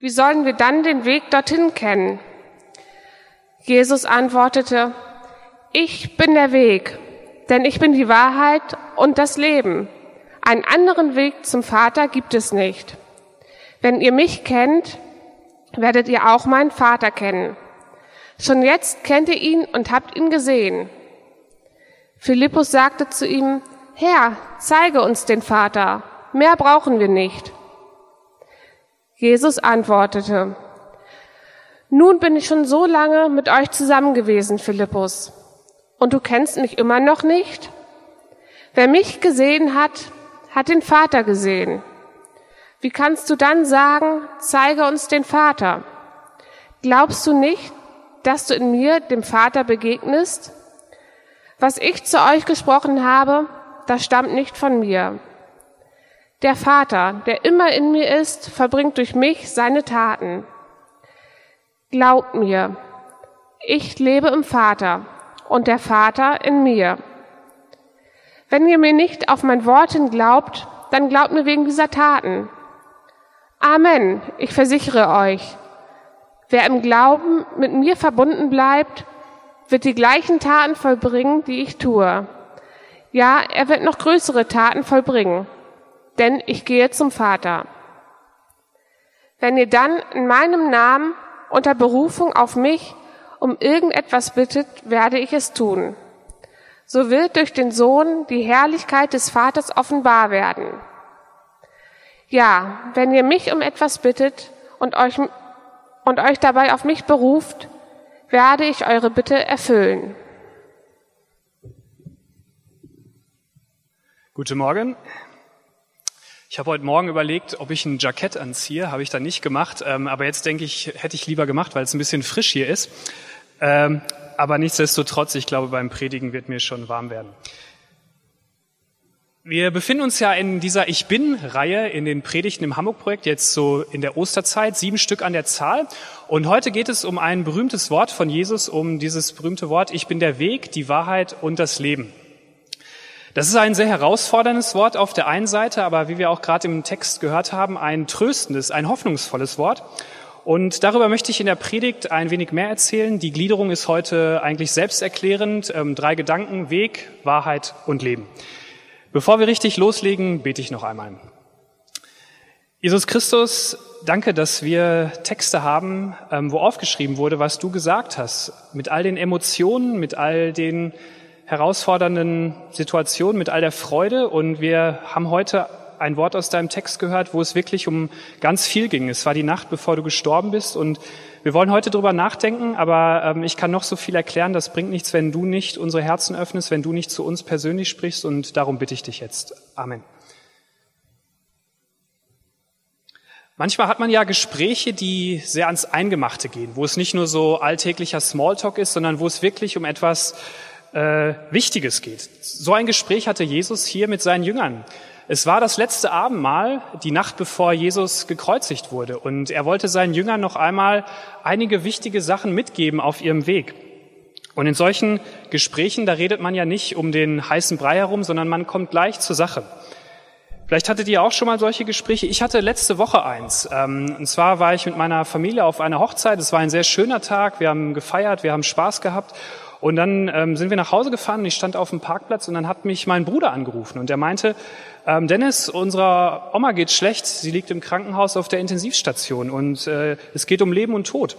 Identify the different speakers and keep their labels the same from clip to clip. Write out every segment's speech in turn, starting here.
Speaker 1: Wie sollen wir dann den Weg dorthin kennen? Jesus antwortete, ich bin der Weg, denn ich bin die Wahrheit und das Leben. Einen anderen Weg zum Vater gibt es nicht. Wenn ihr mich kennt, werdet ihr auch meinen Vater kennen. Schon jetzt kennt ihr ihn und habt ihn gesehen. Philippus sagte zu ihm, Herr, zeige uns den Vater, mehr brauchen wir nicht. Jesus antwortete, nun bin ich schon so lange mit euch zusammen gewesen, Philippus, und du kennst mich immer noch nicht? Wer mich gesehen hat, hat den Vater gesehen. Wie kannst du dann sagen, zeige uns den Vater? Glaubst du nicht, dass du in mir dem Vater begegnest? Was ich zu euch gesprochen habe, das stammt nicht von mir. Der Vater, der immer in mir ist, verbringt durch mich seine Taten. Glaubt mir, ich lebe im Vater und der Vater in mir. Wenn ihr mir nicht auf mein Worten glaubt, dann glaubt mir wegen dieser Taten. Amen, ich versichere euch, wer im Glauben mit mir verbunden bleibt, wird die gleichen Taten vollbringen, die ich tue. Ja, er wird noch größere Taten vollbringen, denn ich gehe zum Vater. Wenn ihr dann in meinem Namen unter Berufung auf mich um irgendetwas bittet, werde ich es tun. So wird durch den Sohn die Herrlichkeit des Vaters offenbar werden. Ja, wenn ihr mich um etwas bittet und euch, und euch dabei auf mich beruft, werde ich eure Bitte erfüllen.
Speaker 2: Guten Morgen. Ich habe heute Morgen überlegt, ob ich ein Jackett anziehe. Habe ich dann nicht gemacht. Ähm, aber jetzt denke ich, hätte ich lieber gemacht, weil es ein bisschen frisch hier ist. Ähm, aber nichtsdestotrotz, ich glaube, beim Predigen wird mir schon warm werden. Wir befinden uns ja in dieser Ich Bin-Reihe in den Predigten im Hamburg-Projekt, jetzt so in der Osterzeit, sieben Stück an der Zahl. Und heute geht es um ein berühmtes Wort von Jesus, um dieses berühmte Wort, ich bin der Weg, die Wahrheit und das Leben. Das ist ein sehr herausforderndes Wort auf der einen Seite, aber wie wir auch gerade im Text gehört haben, ein tröstendes, ein hoffnungsvolles Wort. Und darüber möchte ich in der Predigt ein wenig mehr erzählen. Die Gliederung ist heute eigentlich selbsterklärend. Ähm, drei Gedanken, Weg, Wahrheit und Leben. Bevor wir richtig loslegen, bete ich noch einmal. Jesus Christus, danke, dass wir Texte haben, ähm, wo aufgeschrieben wurde, was du gesagt hast, mit all den Emotionen, mit all den herausfordernden Situationen, mit all der Freude. Und wir haben heute ein Wort aus deinem Text gehört, wo es wirklich um ganz viel ging. Es war die Nacht, bevor du gestorben bist. Und wir wollen heute drüber nachdenken, aber ähm, ich kann noch so viel erklären. Das bringt nichts, wenn du nicht unsere Herzen öffnest, wenn du nicht zu uns persönlich sprichst. Und darum bitte ich dich jetzt. Amen. Manchmal hat man ja Gespräche, die sehr ans Eingemachte gehen, wo es nicht nur so alltäglicher Smalltalk ist, sondern wo es wirklich um etwas äh, Wichtiges geht. So ein Gespräch hatte Jesus hier mit seinen Jüngern. Es war das letzte Abendmahl, die Nacht bevor Jesus gekreuzigt wurde. Und er wollte seinen Jüngern noch einmal einige wichtige Sachen mitgeben auf ihrem Weg. Und in solchen Gesprächen, da redet man ja nicht um den heißen Brei herum, sondern man kommt gleich zur Sache. Vielleicht hattet ihr auch schon mal solche Gespräche. Ich hatte letzte Woche eins. Ähm, und zwar war ich mit meiner Familie auf einer Hochzeit. Es war ein sehr schöner Tag. Wir haben gefeiert, wir haben Spaß gehabt. Und dann ähm, sind wir nach Hause gefahren. Ich stand auf dem Parkplatz und dann hat mich mein Bruder angerufen und der meinte, ähm, Dennis, unserer Oma geht schlecht. Sie liegt im Krankenhaus auf der Intensivstation und äh, es geht um Leben und Tod.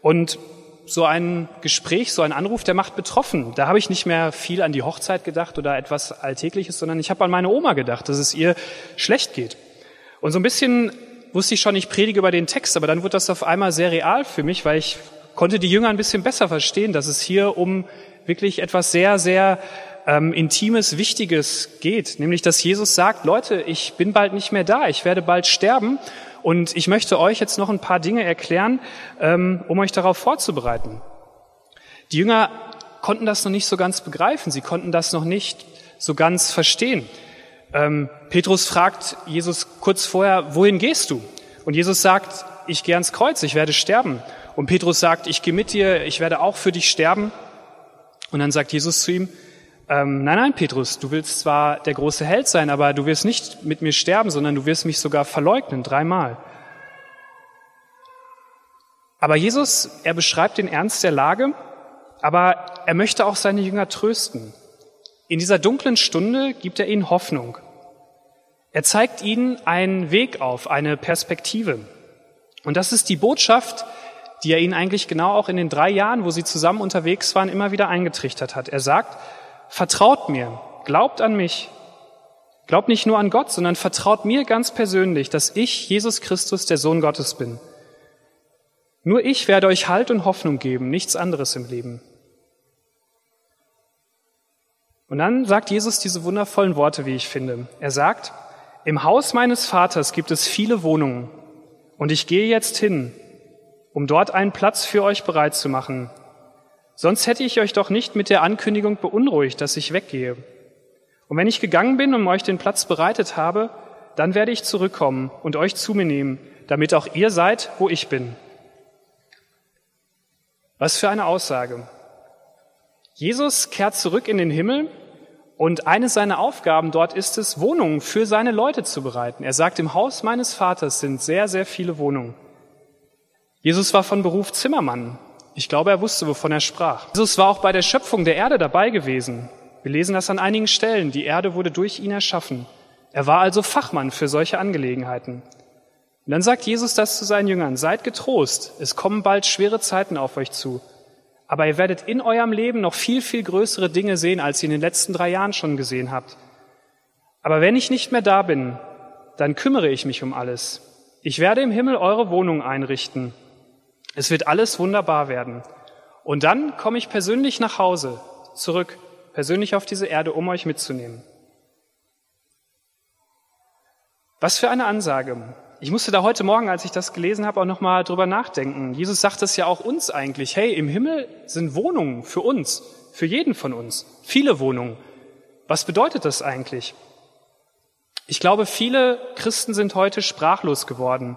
Speaker 2: Und so ein Gespräch, so ein Anruf, der macht betroffen. Da habe ich nicht mehr viel an die Hochzeit gedacht oder etwas Alltägliches, sondern ich habe an meine Oma gedacht, dass es ihr schlecht geht. Und so ein bisschen wusste ich schon, ich predige über den Text, aber dann wurde das auf einmal sehr real für mich, weil ich konnte die Jünger ein bisschen besser verstehen, dass es hier um wirklich etwas sehr, sehr ähm, Intimes, Wichtiges geht. Nämlich, dass Jesus sagt, Leute, ich bin bald nicht mehr da, ich werde bald sterben und ich möchte euch jetzt noch ein paar Dinge erklären, ähm, um euch darauf vorzubereiten. Die Jünger konnten das noch nicht so ganz begreifen, sie konnten das noch nicht so ganz verstehen. Ähm, Petrus fragt Jesus kurz vorher, wohin gehst du? Und Jesus sagt, ich gehe ans Kreuz, ich werde sterben. Und Petrus sagt, ich gehe mit dir, ich werde auch für dich sterben. Und dann sagt Jesus zu ihm, ähm, nein, nein, Petrus, du willst zwar der große Held sein, aber du wirst nicht mit mir sterben, sondern du wirst mich sogar verleugnen, dreimal. Aber Jesus, er beschreibt den Ernst der Lage, aber er möchte auch seine Jünger trösten. In dieser dunklen Stunde gibt er ihnen Hoffnung. Er zeigt ihnen einen Weg auf, eine Perspektive. Und das ist die Botschaft, die er ihnen eigentlich genau auch in den drei Jahren, wo sie zusammen unterwegs waren, immer wieder eingetrichtert hat. Er sagt, vertraut mir, glaubt an mich, glaubt nicht nur an Gott, sondern vertraut mir ganz persönlich, dass ich, Jesus Christus, der Sohn Gottes bin. Nur ich werde euch Halt und Hoffnung geben, nichts anderes im Leben. Und dann sagt Jesus diese wundervollen Worte, wie ich finde. Er sagt, im Haus meines Vaters gibt es viele Wohnungen und ich gehe jetzt hin, um dort einen Platz für euch bereit zu machen. Sonst hätte ich euch doch nicht mit der Ankündigung beunruhigt, dass ich weggehe. Und wenn ich gegangen bin und euch den Platz bereitet habe, dann werde ich zurückkommen und euch zu mir nehmen, damit auch ihr seid, wo ich bin. Was für eine Aussage. Jesus kehrt zurück in den Himmel und eine seiner Aufgaben dort ist es, Wohnungen für seine Leute zu bereiten. Er sagt, im Haus meines Vaters sind sehr, sehr viele Wohnungen. Jesus war von Beruf Zimmermann. Ich glaube, er wusste, wovon er sprach. Jesus war auch bei der Schöpfung der Erde dabei gewesen. Wir lesen das an einigen Stellen. Die Erde wurde durch ihn erschaffen. Er war also Fachmann für solche Angelegenheiten. Und dann sagt Jesus das zu seinen Jüngern. Seid getrost. Es kommen bald schwere Zeiten auf euch zu. Aber ihr werdet in eurem Leben noch viel, viel größere Dinge sehen, als ihr in den letzten drei Jahren schon gesehen habt. Aber wenn ich nicht mehr da bin, dann kümmere ich mich um alles. Ich werde im Himmel eure Wohnung einrichten. Es wird alles wunderbar werden. Und dann komme ich persönlich nach Hause, zurück, persönlich auf diese Erde, um euch mitzunehmen. Was für eine Ansage. Ich musste da heute Morgen, als ich das gelesen habe, auch nochmal drüber nachdenken. Jesus sagt es ja auch uns eigentlich. Hey, im Himmel sind Wohnungen für uns, für jeden von uns. Viele Wohnungen. Was bedeutet das eigentlich? Ich glaube, viele Christen sind heute sprachlos geworden,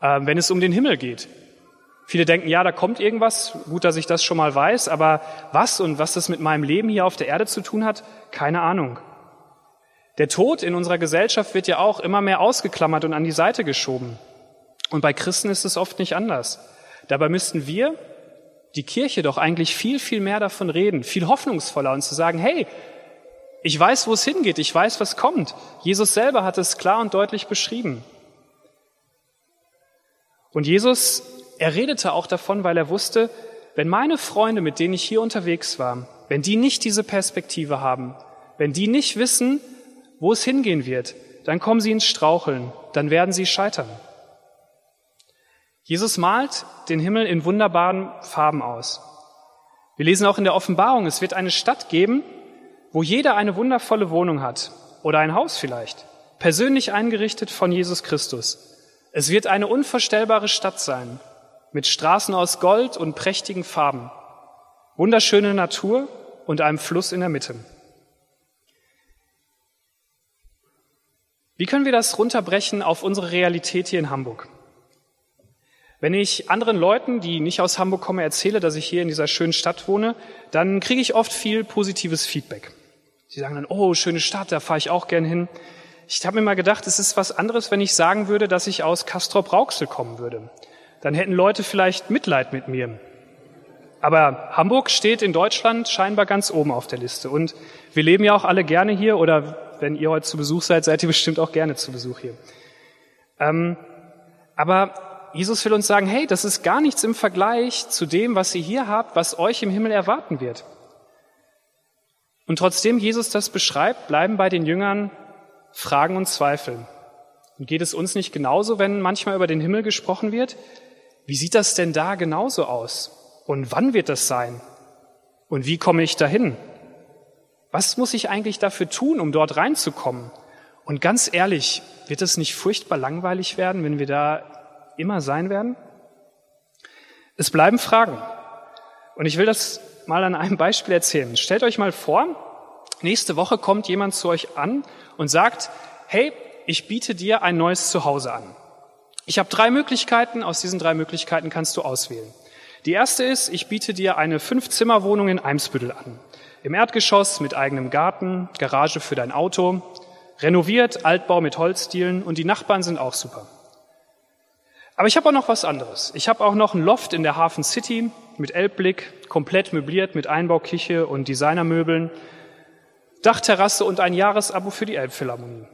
Speaker 2: äh, wenn es um den Himmel geht. Viele denken, ja, da kommt irgendwas, gut, dass ich das schon mal weiß, aber was und was das mit meinem Leben hier auf der Erde zu tun hat, keine Ahnung. Der Tod in unserer Gesellschaft wird ja auch immer mehr ausgeklammert und an die Seite geschoben. Und bei Christen ist es oft nicht anders. Dabei müssten wir, die Kirche, doch eigentlich viel, viel mehr davon reden, viel hoffnungsvoller und zu sagen, hey, ich weiß, wo es hingeht, ich weiß, was kommt. Jesus selber hat es klar und deutlich beschrieben. Und Jesus, er redete auch davon, weil er wusste, wenn meine Freunde, mit denen ich hier unterwegs war, wenn die nicht diese Perspektive haben, wenn die nicht wissen, wo es hingehen wird, dann kommen sie ins Straucheln, dann werden sie scheitern. Jesus malt den Himmel in wunderbaren Farben aus. Wir lesen auch in der Offenbarung, es wird eine Stadt geben, wo jeder eine wundervolle Wohnung hat oder ein Haus vielleicht, persönlich eingerichtet von Jesus Christus. Es wird eine unvorstellbare Stadt sein, mit Straßen aus Gold und prächtigen Farben, wunderschöne Natur und einem Fluss in der Mitte. Wie können wir das runterbrechen auf unsere Realität hier in Hamburg? Wenn ich anderen Leuten, die nicht aus Hamburg kommen, erzähle, dass ich hier in dieser schönen Stadt wohne, dann kriege ich oft viel positives Feedback. Sie sagen dann, oh, schöne Stadt, da fahre ich auch gern hin. Ich habe mir mal gedacht, es ist was anderes, wenn ich sagen würde, dass ich aus Castrop-Rauxel kommen würde. Dann hätten Leute vielleicht Mitleid mit mir. Aber Hamburg steht in Deutschland scheinbar ganz oben auf der Liste. Und wir leben ja auch alle gerne hier oder wenn ihr heute zu Besuch seid, seid ihr bestimmt auch gerne zu Besuch hier. Ähm, aber Jesus will uns sagen, hey, das ist gar nichts im Vergleich zu dem, was ihr hier habt, was euch im Himmel erwarten wird. Und trotzdem Jesus das beschreibt, bleiben bei den Jüngern Fragen und Zweifel. Und geht es uns nicht genauso, wenn manchmal über den Himmel gesprochen wird? Wie sieht das denn da genauso aus? Und wann wird das sein? Und wie komme ich dahin? Was muss ich eigentlich dafür tun, um dort reinzukommen? Und ganz ehrlich, wird es nicht furchtbar langweilig werden, wenn wir da immer sein werden? Es bleiben Fragen. Und ich will das mal an einem Beispiel erzählen. Stellt euch mal vor, nächste Woche kommt jemand zu euch an und sagt, hey, ich biete dir ein neues Zuhause an. Ich habe drei Möglichkeiten, aus diesen drei Möglichkeiten kannst du auswählen. Die erste ist, ich biete dir eine Fünf-Zimmer-Wohnung in Eimsbüttel an. Im Erdgeschoss mit eigenem Garten, Garage für dein Auto, renoviert, Altbau mit Holzdielen und die Nachbarn sind auch super. Aber ich habe auch noch was anderes. Ich habe auch noch ein Loft in der Hafen City mit Elbblick, komplett möbliert mit Einbauküche und Designermöbeln, Dachterrasse und ein Jahresabo für die Elbphilharmonie.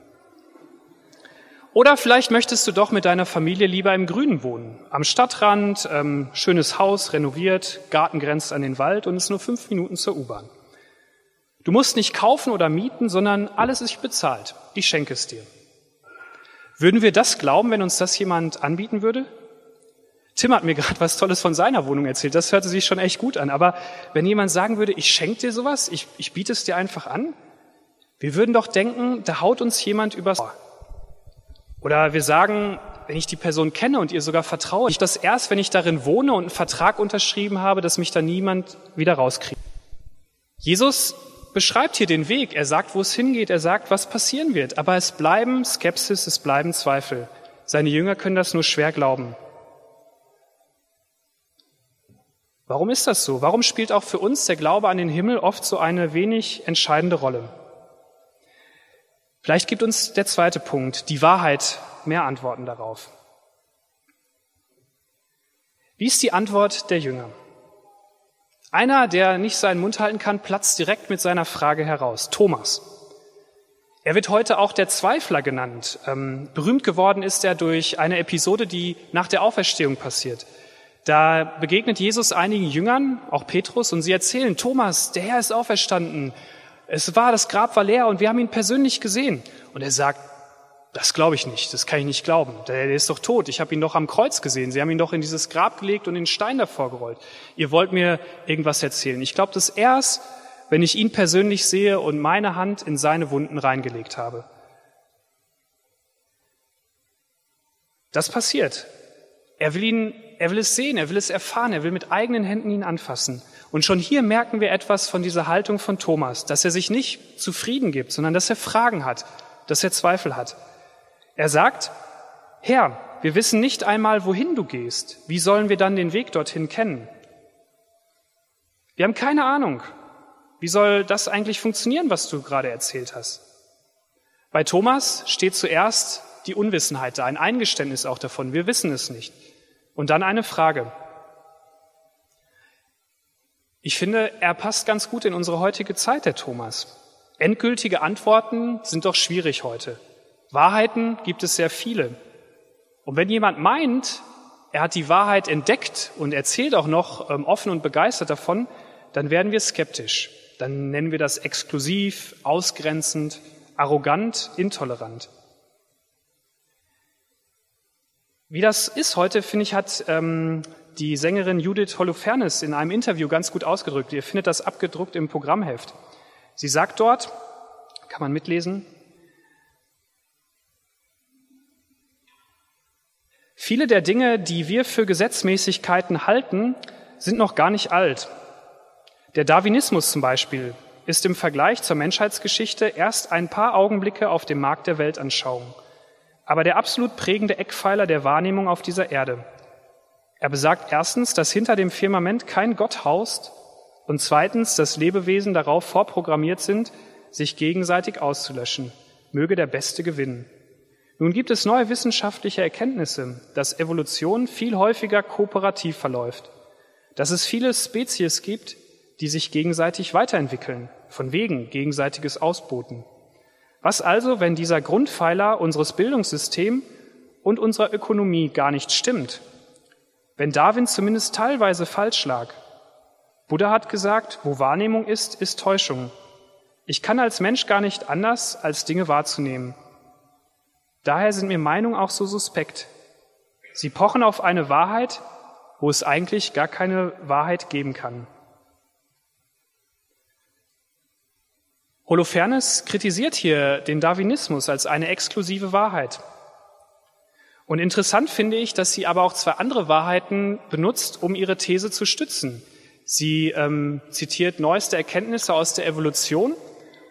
Speaker 2: Oder vielleicht möchtest du doch mit deiner Familie lieber im Grünen wohnen, am Stadtrand, ähm, schönes Haus, renoviert, Garten grenzt an den Wald und ist nur fünf Minuten zur U-Bahn. Du musst nicht kaufen oder mieten, sondern alles ist bezahlt. Ich schenke es dir. Würden wir das glauben, wenn uns das jemand anbieten würde? Tim hat mir gerade was Tolles von seiner Wohnung erzählt. Das hörte sich schon echt gut an. Aber wenn jemand sagen würde, ich schenke dir sowas, ich, ich biete es dir einfach an, wir würden doch denken, da haut uns jemand übers Ohr. Oder wir sagen, wenn ich die Person kenne und ihr sogar vertraue, ich das erst, wenn ich darin wohne und einen Vertrag unterschrieben habe, dass mich da niemand wieder rauskriegt. Jesus beschreibt hier den Weg. Er sagt, wo es hingeht. Er sagt, was passieren wird. Aber es bleiben Skepsis, es bleiben Zweifel. Seine Jünger können das nur schwer glauben. Warum ist das so? Warum spielt auch für uns der Glaube an den Himmel oft so eine wenig entscheidende Rolle? Vielleicht gibt uns der zweite Punkt, die Wahrheit, mehr Antworten darauf. Wie ist die Antwort der Jünger? Einer, der nicht seinen Mund halten kann, platzt direkt mit seiner Frage heraus. Thomas. Er wird heute auch der Zweifler genannt. Ähm, berühmt geworden ist er durch eine Episode, die nach der Auferstehung passiert. Da begegnet Jesus einigen Jüngern, auch Petrus, und sie erzählen, Thomas, der Herr ist auferstanden. Es war, das Grab war leer und wir haben ihn persönlich gesehen. Und er sagt, das glaube ich nicht, das kann ich nicht glauben. Der, ist doch tot, ich habe ihn doch am Kreuz gesehen. Sie haben ihn doch in dieses Grab gelegt und den Stein davor gerollt. Ihr wollt mir irgendwas erzählen. Ich glaube das erst, wenn ich ihn persönlich sehe und meine Hand in seine Wunden reingelegt habe. Das passiert. Er will ihn, er will es sehen, er will es erfahren, er will mit eigenen Händen ihn anfassen. Und schon hier merken wir etwas von dieser Haltung von Thomas, dass er sich nicht zufrieden gibt, sondern dass er Fragen hat, dass er Zweifel hat. Er sagt, Herr, wir wissen nicht einmal, wohin du gehst. Wie sollen wir dann den Weg dorthin kennen? Wir haben keine Ahnung. Wie soll das eigentlich funktionieren, was du gerade erzählt hast? Bei Thomas steht zuerst die Unwissenheit da, ein Eingeständnis auch davon. Wir wissen es nicht. Und dann eine Frage. Ich finde, er passt ganz gut in unsere heutige Zeit, der Thomas. Endgültige Antworten sind doch schwierig heute. Wahrheiten gibt es sehr viele. Und wenn jemand meint, er hat die Wahrheit entdeckt und erzählt auch noch ähm, offen und begeistert davon, dann werden wir skeptisch. Dann nennen wir das exklusiv, ausgrenzend, arrogant, intolerant. Wie das ist heute, finde ich, hat ähm, die Sängerin Judith Holofernes in einem Interview ganz gut ausgedrückt. Ihr findet das abgedruckt im Programmheft. Sie sagt dort, kann man mitlesen, Viele der Dinge, die wir für Gesetzmäßigkeiten halten, sind noch gar nicht alt. Der Darwinismus zum Beispiel ist im Vergleich zur Menschheitsgeschichte erst ein paar Augenblicke auf dem Markt der Weltanschauung, aber der absolut prägende Eckpfeiler der Wahrnehmung auf dieser Erde. Er besagt erstens, dass hinter dem Firmament kein Gott haust und zweitens, dass Lebewesen darauf vorprogrammiert sind, sich gegenseitig auszulöschen. Möge der Beste gewinnen. Nun gibt es neue wissenschaftliche Erkenntnisse, dass Evolution viel häufiger kooperativ verläuft, dass es viele Spezies gibt, die sich gegenseitig weiterentwickeln, von wegen gegenseitiges Ausboten. Was also, wenn dieser Grundpfeiler unseres Bildungssystems und unserer Ökonomie gar nicht stimmt? Wenn Darwin zumindest teilweise falsch lag? Buddha hat gesagt, wo Wahrnehmung ist, ist Täuschung. Ich kann als Mensch gar nicht anders, als Dinge wahrzunehmen. Daher sind mir Meinungen auch so suspekt. Sie pochen auf eine Wahrheit, wo es eigentlich gar keine Wahrheit geben kann. Holofernes kritisiert hier den Darwinismus als eine exklusive Wahrheit. Und interessant finde ich, dass sie aber auch zwei andere Wahrheiten benutzt, um ihre These zu stützen. Sie ähm, zitiert neueste Erkenntnisse aus der Evolution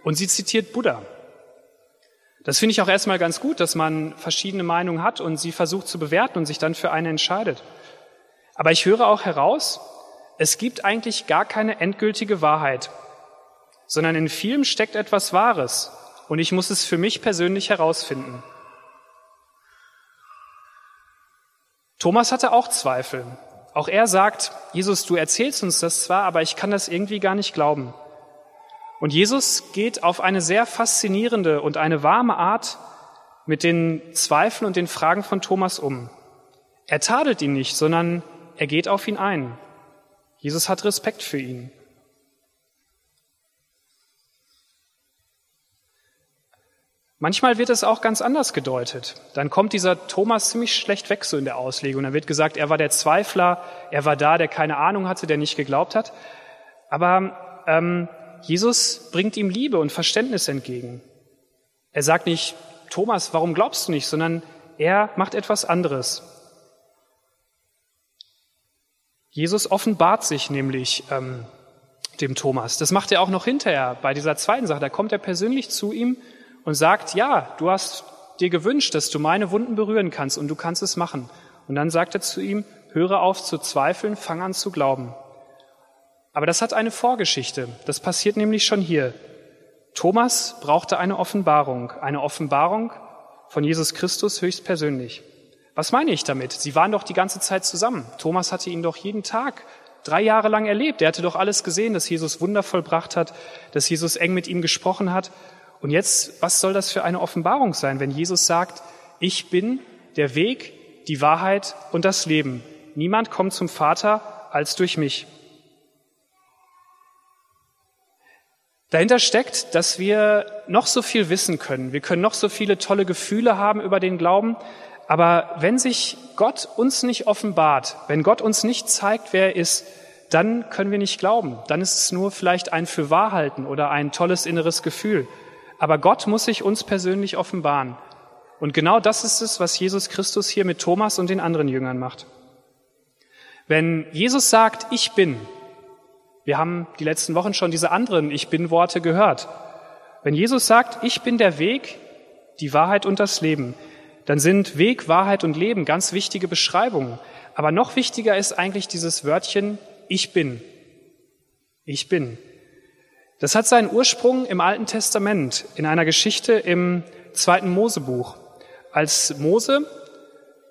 Speaker 2: und sie zitiert Buddha. Das finde ich auch erstmal ganz gut, dass man verschiedene Meinungen hat und sie versucht zu bewerten und sich dann für eine entscheidet. Aber ich höre auch heraus, es gibt eigentlich gar keine endgültige Wahrheit, sondern in vielem steckt etwas Wahres und ich muss es für mich persönlich herausfinden. Thomas hatte auch Zweifel. Auch er sagt, Jesus, du erzählst uns das zwar, aber ich kann das irgendwie gar nicht glauben. Und Jesus geht auf eine sehr faszinierende und eine warme Art mit den Zweifeln und den Fragen von Thomas um. Er tadelt ihn nicht, sondern er geht auf ihn ein. Jesus hat Respekt für ihn. Manchmal wird es auch ganz anders gedeutet. Dann kommt dieser Thomas ziemlich schlecht weg so in der Auslegung. Dann wird gesagt, er war der Zweifler, er war da, der keine Ahnung hatte, der nicht geglaubt hat. Aber ähm, Jesus bringt ihm Liebe und Verständnis entgegen. Er sagt nicht, Thomas, warum glaubst du nicht, sondern er macht etwas anderes. Jesus offenbart sich nämlich ähm, dem Thomas. Das macht er auch noch hinterher bei dieser zweiten Sache. Da kommt er persönlich zu ihm und sagt, ja, du hast dir gewünscht, dass du meine Wunden berühren kannst und du kannst es machen. Und dann sagt er zu ihm, höre auf zu zweifeln, fang an zu glauben. Aber das hat eine Vorgeschichte. Das passiert nämlich schon hier. Thomas brauchte eine Offenbarung, eine Offenbarung von Jesus Christus höchstpersönlich. Was meine ich damit? Sie waren doch die ganze Zeit zusammen. Thomas hatte ihn doch jeden Tag drei Jahre lang erlebt. Er hatte doch alles gesehen, dass Jesus Wunder vollbracht hat, dass Jesus eng mit ihm gesprochen hat. Und jetzt, was soll das für eine Offenbarung sein, wenn Jesus sagt, ich bin der Weg, die Wahrheit und das Leben. Niemand kommt zum Vater als durch mich. Dahinter steckt, dass wir noch so viel wissen können. Wir können noch so viele tolle Gefühle haben über den Glauben. Aber wenn sich Gott uns nicht offenbart, wenn Gott uns nicht zeigt, wer er ist, dann können wir nicht glauben. Dann ist es nur vielleicht ein Fürwahrhalten oder ein tolles inneres Gefühl. Aber Gott muss sich uns persönlich offenbaren. Und genau das ist es, was Jesus Christus hier mit Thomas und den anderen Jüngern macht. Wenn Jesus sagt, ich bin, wir haben die letzten Wochen schon diese anderen Ich bin Worte gehört. Wenn Jesus sagt, ich bin der Weg, die Wahrheit und das Leben, dann sind Weg, Wahrheit und Leben ganz wichtige Beschreibungen. Aber noch wichtiger ist eigentlich dieses Wörtchen Ich bin. Ich bin. Das hat seinen Ursprung im Alten Testament, in einer Geschichte im zweiten Mosebuch. Als Mose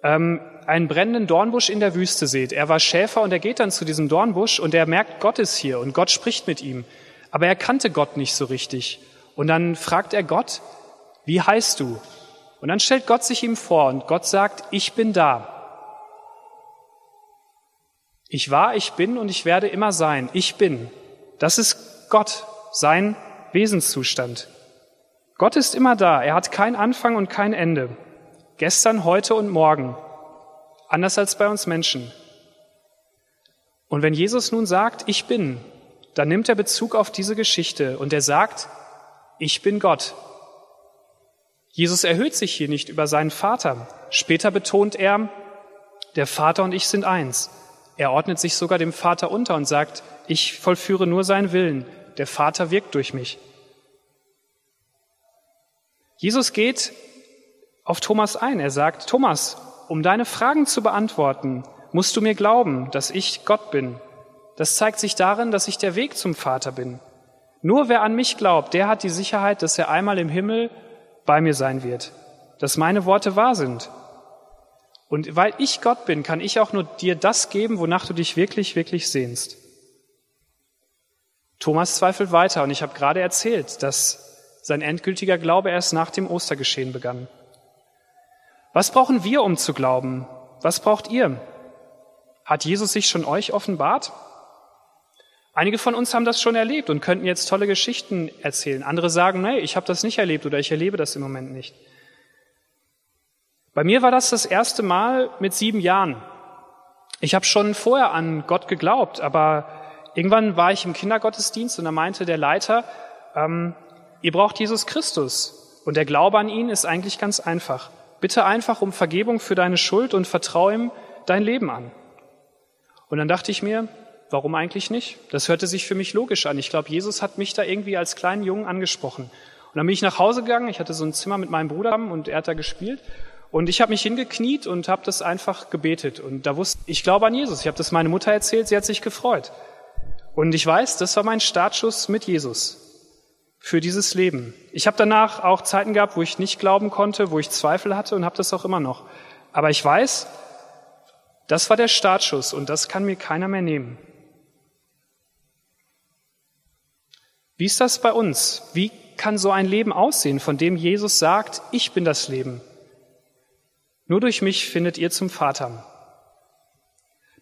Speaker 2: ähm, einen brennenden Dornbusch in der Wüste sieht. Er war Schäfer und er geht dann zu diesem Dornbusch und er merkt, Gott ist hier und Gott spricht mit ihm. Aber er kannte Gott nicht so richtig. Und dann fragt er Gott, wie heißt du? Und dann stellt Gott sich ihm vor und Gott sagt, ich bin da. Ich war, ich bin und ich werde immer sein. Ich bin. Das ist Gott sein Wesenszustand. Gott ist immer da. Er hat keinen Anfang und kein Ende. Gestern, heute und morgen. Anders als bei uns Menschen. Und wenn Jesus nun sagt, ich bin, dann nimmt er Bezug auf diese Geschichte und er sagt, ich bin Gott. Jesus erhöht sich hier nicht über seinen Vater. Später betont er, der Vater und ich sind eins. Er ordnet sich sogar dem Vater unter und sagt, ich vollführe nur seinen Willen der Vater wirkt durch mich. Jesus geht auf Thomas ein. Er sagt, Thomas, um deine Fragen zu beantworten, musst du mir glauben, dass ich Gott bin. Das zeigt sich darin, dass ich der Weg zum Vater bin. Nur wer an mich glaubt, der hat die Sicherheit, dass er einmal im Himmel bei mir sein wird, dass meine Worte wahr sind. Und weil ich Gott bin, kann ich auch nur dir das geben, wonach du dich wirklich, wirklich sehnst. Thomas zweifelt weiter und ich habe gerade erzählt, dass sein endgültiger Glaube erst nach dem Ostergeschehen begann. Was brauchen wir, um zu glauben? Was braucht ihr? Hat Jesus sich schon euch offenbart? Einige von uns haben das schon erlebt und könnten jetzt tolle Geschichten erzählen. Andere sagen, nee, ich habe das nicht erlebt oder ich erlebe das im Moment nicht. Bei mir war das das erste Mal mit sieben Jahren. Ich habe schon vorher an Gott geglaubt, aber Irgendwann war ich im Kindergottesdienst und da meinte der Leiter, ähm, ihr braucht Jesus Christus. Und der Glaube an ihn ist eigentlich ganz einfach. Bitte einfach um Vergebung für deine Schuld und vertraue ihm dein Leben an. Und dann dachte ich mir, warum eigentlich nicht? Das hörte sich für mich logisch an. Ich glaube, Jesus hat mich da irgendwie als kleinen Jungen angesprochen. Und dann bin ich nach Hause gegangen. Ich hatte so ein Zimmer mit meinem Bruder und er hat da gespielt. Und ich habe mich hingekniet und habe das einfach gebetet. Und da wusste ich, glaube an Jesus. Ich habe das meine Mutter erzählt, sie hat sich gefreut. Und ich weiß, das war mein Startschuss mit Jesus für dieses Leben. Ich habe danach auch Zeiten gehabt, wo ich nicht glauben konnte, wo ich Zweifel hatte und habe das auch immer noch. Aber ich weiß, Das war der Startschuss und das kann mir keiner mehr nehmen. Wie ist das bei uns? Wie kann so ein Leben aussehen, von dem Jesus sagt, ich bin das Leben? Nur durch mich findet ihr zum Vater.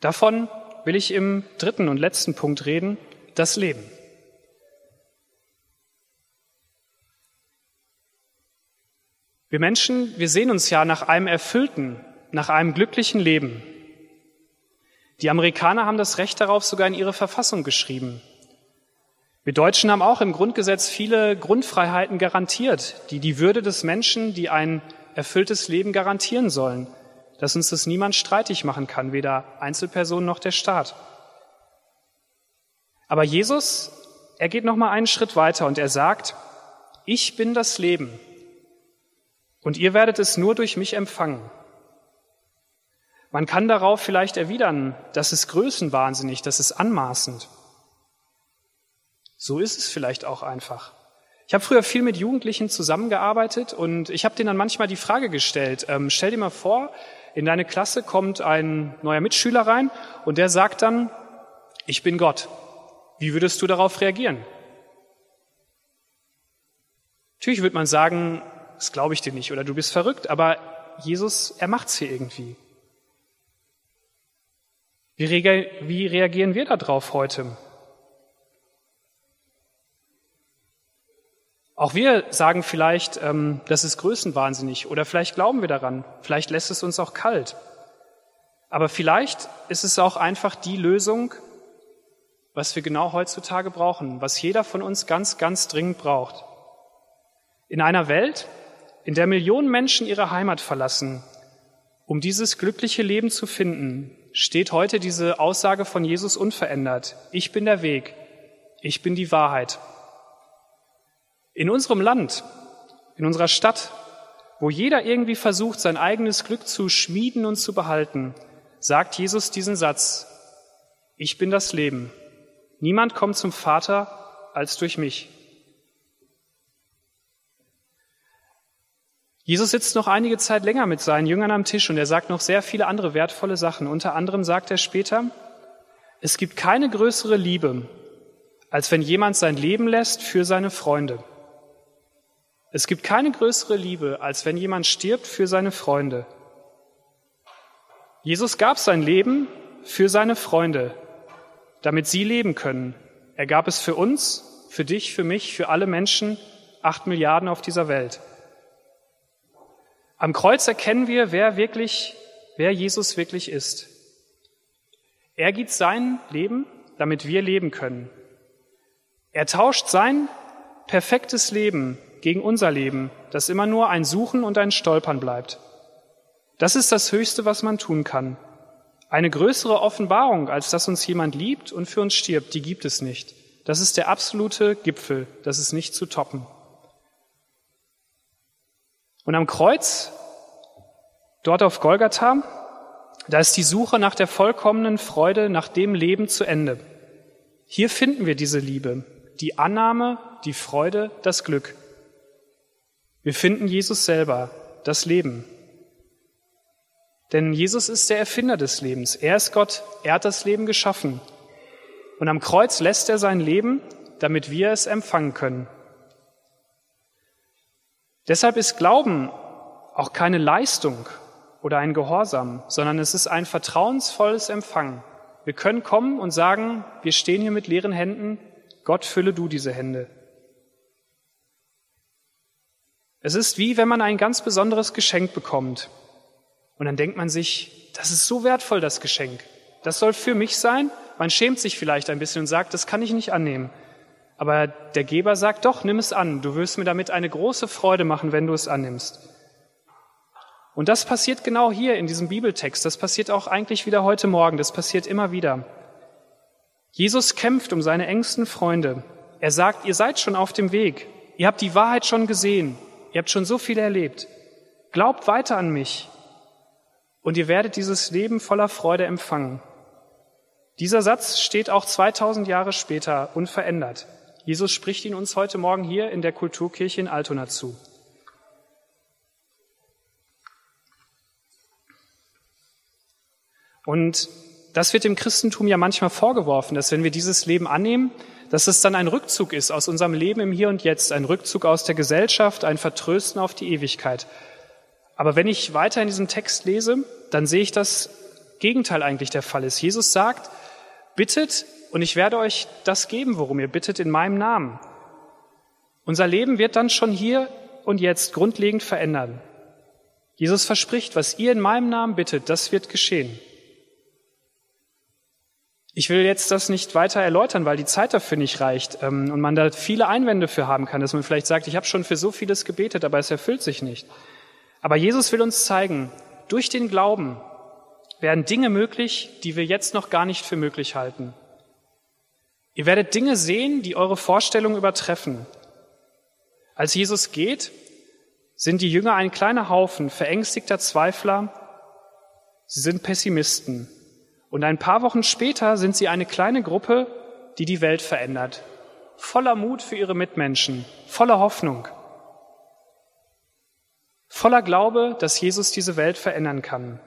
Speaker 2: Davon will ich im dritten und letzten Punkt reden, das Leben. Wir Menschen, wir sehen uns ja nach einem erfüllten, nach einem glücklichen Leben. Die Amerikaner haben das Recht darauf sogar in ihre Verfassung geschrieben. Wir Deutschen haben auch im Grundgesetz viele Grundfreiheiten garantiert, die die Würde des Menschen, die ein erfülltes Leben garantieren sollen, dass uns das niemand streitig machen kann, weder Einzelpersonen noch der Staat. Aber Jesus, er geht noch mal einen Schritt weiter und er sagt: Ich bin das Leben und ihr werdet es nur durch mich empfangen. Man kann darauf vielleicht erwidern, das ist größenwahnsinnig, das ist anmaßend. So ist es vielleicht auch einfach. Ich habe früher viel mit Jugendlichen zusammengearbeitet und ich habe denen dann manchmal die Frage gestellt, ähm, stell dir mal vor, in deine Klasse kommt ein neuer Mitschüler rein und der sagt dann, ich bin Gott. Wie würdest du darauf reagieren? Natürlich würde man sagen, das glaube ich dir nicht oder du bist verrückt, aber Jesus, er macht's hier irgendwie. Wie, wie reagieren wir darauf heute? Auch wir sagen vielleicht, ähm, das ist größenwahnsinnig oder vielleicht glauben wir daran, vielleicht lässt es uns auch kalt. Aber vielleicht ist es auch einfach die Lösung, was wir genau heutzutage brauchen, was jeder von uns ganz, ganz dringend braucht. In einer Welt, in der Millionen Menschen ihre Heimat verlassen, um dieses glückliche Leben zu finden, steht heute diese Aussage von Jesus unverändert. Ich bin der Weg, ich bin die Wahrheit. In unserem Land, in unserer Stadt, wo jeder irgendwie versucht, sein eigenes Glück zu schmieden und zu behalten, sagt Jesus diesen Satz, ich bin das Leben. Niemand kommt zum Vater als durch mich. Jesus sitzt noch einige Zeit länger mit seinen Jüngern am Tisch und er sagt noch sehr viele andere wertvolle Sachen. Unter anderem sagt er später, es gibt keine größere Liebe, als wenn jemand sein Leben lässt für seine Freunde. Es gibt keine größere Liebe, als wenn jemand stirbt für seine Freunde. Jesus gab sein Leben für seine Freunde, damit sie leben können. Er gab es für uns, für dich, für mich, für alle Menschen, acht Milliarden auf dieser Welt. Am Kreuz erkennen wir, wer wirklich, wer Jesus wirklich ist. Er gibt sein Leben, damit wir leben können. Er tauscht sein perfektes Leben gegen unser Leben, das immer nur ein Suchen und ein Stolpern bleibt. Das ist das Höchste, was man tun kann. Eine größere Offenbarung, als dass uns jemand liebt und für uns stirbt, die gibt es nicht. Das ist der absolute Gipfel, das ist nicht zu toppen. Und am Kreuz, dort auf Golgatha, da ist die Suche nach der vollkommenen Freude, nach dem Leben zu Ende. Hier finden wir diese Liebe, die Annahme, die Freude, das Glück. Wir finden Jesus selber, das Leben. Denn Jesus ist der Erfinder des Lebens. Er ist Gott, er hat das Leben geschaffen. Und am Kreuz lässt er sein Leben, damit wir es empfangen können. Deshalb ist Glauben auch keine Leistung oder ein Gehorsam, sondern es ist ein vertrauensvolles Empfangen. Wir können kommen und sagen, wir stehen hier mit leeren Händen, Gott fülle du diese Hände. Es ist wie wenn man ein ganz besonderes Geschenk bekommt. Und dann denkt man sich, das ist so wertvoll, das Geschenk. Das soll für mich sein. Man schämt sich vielleicht ein bisschen und sagt, das kann ich nicht annehmen. Aber der Geber sagt, doch, nimm es an. Du wirst mir damit eine große Freude machen, wenn du es annimmst. Und das passiert genau hier in diesem Bibeltext. Das passiert auch eigentlich wieder heute Morgen. Das passiert immer wieder. Jesus kämpft um seine engsten Freunde. Er sagt, ihr seid schon auf dem Weg. Ihr habt die Wahrheit schon gesehen. Ihr habt schon so viel erlebt. Glaubt weiter an mich. Und ihr werdet dieses Leben voller Freude empfangen. Dieser Satz steht auch 2000 Jahre später unverändert. Jesus spricht ihn uns heute Morgen hier in der Kulturkirche in Altona zu. Und das wird dem Christentum ja manchmal vorgeworfen, dass wenn wir dieses Leben annehmen, dass es dann ein Rückzug ist aus unserem Leben im Hier und Jetzt, ein Rückzug aus der Gesellschaft, ein Vertrösten auf die Ewigkeit. Aber wenn ich weiter in diesem Text lese, dann sehe ich, dass Gegenteil eigentlich der Fall ist. Jesus sagt, bittet und ich werde euch das geben, worum ihr bittet in meinem Namen. Unser Leben wird dann schon hier und jetzt grundlegend verändern. Jesus verspricht, was ihr in meinem Namen bittet, das wird geschehen. Ich will jetzt das nicht weiter erläutern, weil die Zeit dafür nicht reicht ähm, und man da viele Einwände für haben kann, dass man vielleicht sagt, ich habe schon für so vieles gebetet, aber es erfüllt sich nicht. Aber Jesus will uns zeigen, durch den Glauben werden Dinge möglich, die wir jetzt noch gar nicht für möglich halten. Ihr werdet Dinge sehen, die eure Vorstellungen übertreffen. Als Jesus geht, sind die Jünger ein kleiner Haufen verängstigter Zweifler. Sie sind Pessimisten. Und ein paar Wochen später sind sie eine kleine Gruppe, die die Welt verändert. Voller Mut für ihre Mitmenschen, voller Hoffnung, voller Glaube, dass Jesus diese Welt verändern kann.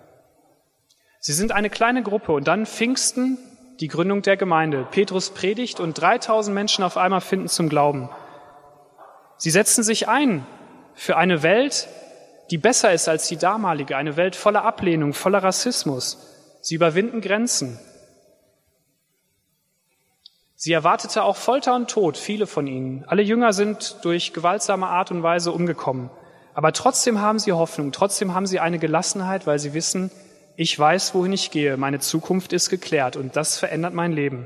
Speaker 2: Sie sind eine kleine Gruppe und dann Pfingsten, die Gründung der Gemeinde. Petrus predigt und 3000 Menschen auf einmal finden zum Glauben. Sie setzen sich ein für eine Welt, die besser ist als die damalige, eine Welt voller Ablehnung, voller Rassismus. Sie überwinden Grenzen. Sie erwartete auch Folter und Tod, viele von ihnen. Alle Jünger sind durch gewaltsame Art und Weise umgekommen. Aber trotzdem haben sie Hoffnung, trotzdem haben sie eine Gelassenheit, weil sie wissen, ich weiß, wohin ich gehe, meine Zukunft ist geklärt und das verändert mein Leben.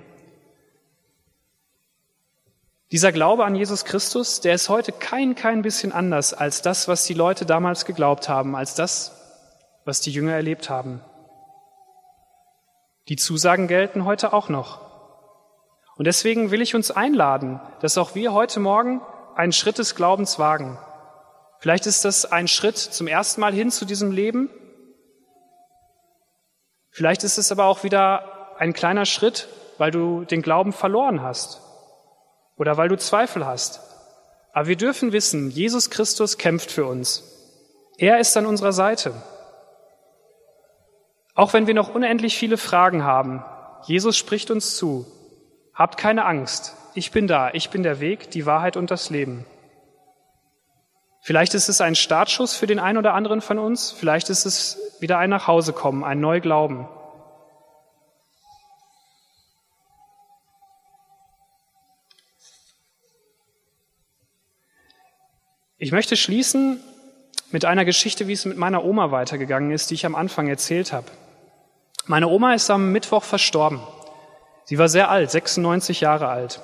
Speaker 2: Dieser Glaube an Jesus Christus, der ist heute kein, kein bisschen anders als das, was die Leute damals geglaubt haben, als das, was die Jünger erlebt haben. Die Zusagen gelten heute auch noch. Und deswegen will ich uns einladen, dass auch wir heute Morgen einen Schritt des Glaubens wagen. Vielleicht ist das ein Schritt zum ersten Mal hin zu diesem Leben, Vielleicht ist es aber auch wieder ein kleiner Schritt, weil du den Glauben verloren hast oder weil du Zweifel hast. Aber wir dürfen wissen, Jesus Christus kämpft für uns. Er ist an unserer Seite. Auch wenn wir noch unendlich viele Fragen haben, Jesus spricht uns zu. Habt keine Angst. Ich bin da. Ich bin der Weg, die Wahrheit und das Leben. Vielleicht ist es ein Startschuss für den einen oder anderen von uns, vielleicht ist es wieder ein Nachhausekommen, ein Neuglauben. Ich möchte schließen mit einer Geschichte, wie es mit meiner Oma weitergegangen ist, die ich am Anfang erzählt habe. Meine Oma ist am Mittwoch verstorben. Sie war sehr alt, 96 Jahre alt.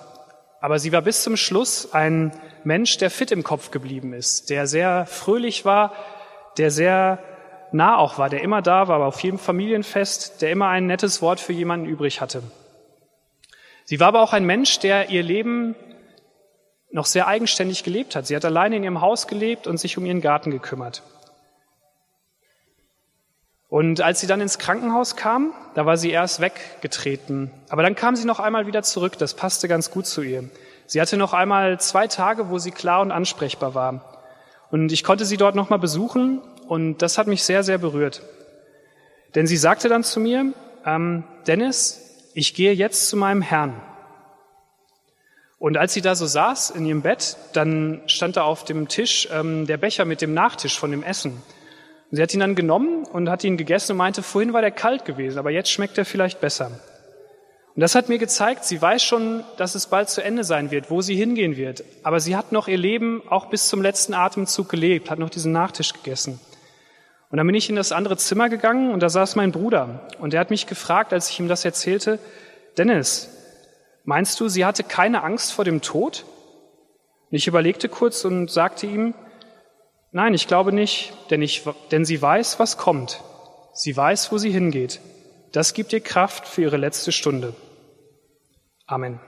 Speaker 2: Aber sie war bis zum Schluss ein Mensch, der fit im Kopf geblieben ist, der sehr fröhlich war, der sehr nah auch war, der immer da war, aber auf jedem Familienfest, der immer ein nettes Wort für jemanden übrig hatte. Sie war aber auch ein Mensch, der ihr Leben noch sehr eigenständig gelebt hat. Sie hat alleine in ihrem Haus gelebt und sich um ihren Garten gekümmert. Und als sie dann ins Krankenhaus kam, da war sie erst weggetreten. Aber dann kam sie noch einmal wieder zurück. Das passte ganz gut zu ihr. Sie hatte noch einmal zwei Tage, wo sie klar und ansprechbar war. Und ich konnte sie dort nochmal besuchen und das hat mich sehr, sehr berührt. Denn sie sagte dann zu mir, ähm, Dennis, ich gehe jetzt zu meinem Herrn. Und als sie da so saß in ihrem Bett, dann stand da auf dem Tisch ähm, der Becher mit dem Nachtisch von dem Essen. Und sie hat ihn dann genommen und hat ihn gegessen und meinte, vorhin war der kalt gewesen, aber jetzt schmeckt er vielleicht besser. Und das hat mir gezeigt, sie weiß schon, dass es bald zu Ende sein wird, wo sie hingehen wird. Aber sie hat noch ihr Leben auch bis zum letzten Atemzug gelebt, hat noch diesen Nachtisch gegessen. Und dann bin ich in das andere Zimmer gegangen und da saß mein Bruder. Und er hat mich gefragt, als ich ihm das erzählte, Dennis, meinst du, sie hatte keine Angst vor dem Tod? Und ich überlegte kurz und sagte ihm, Nein, ich glaube nicht, denn, ich, denn sie weiß, was kommt. Sie weiß, wo sie hingeht. Das gibt ihr Kraft für ihre letzte Stunde. Amen.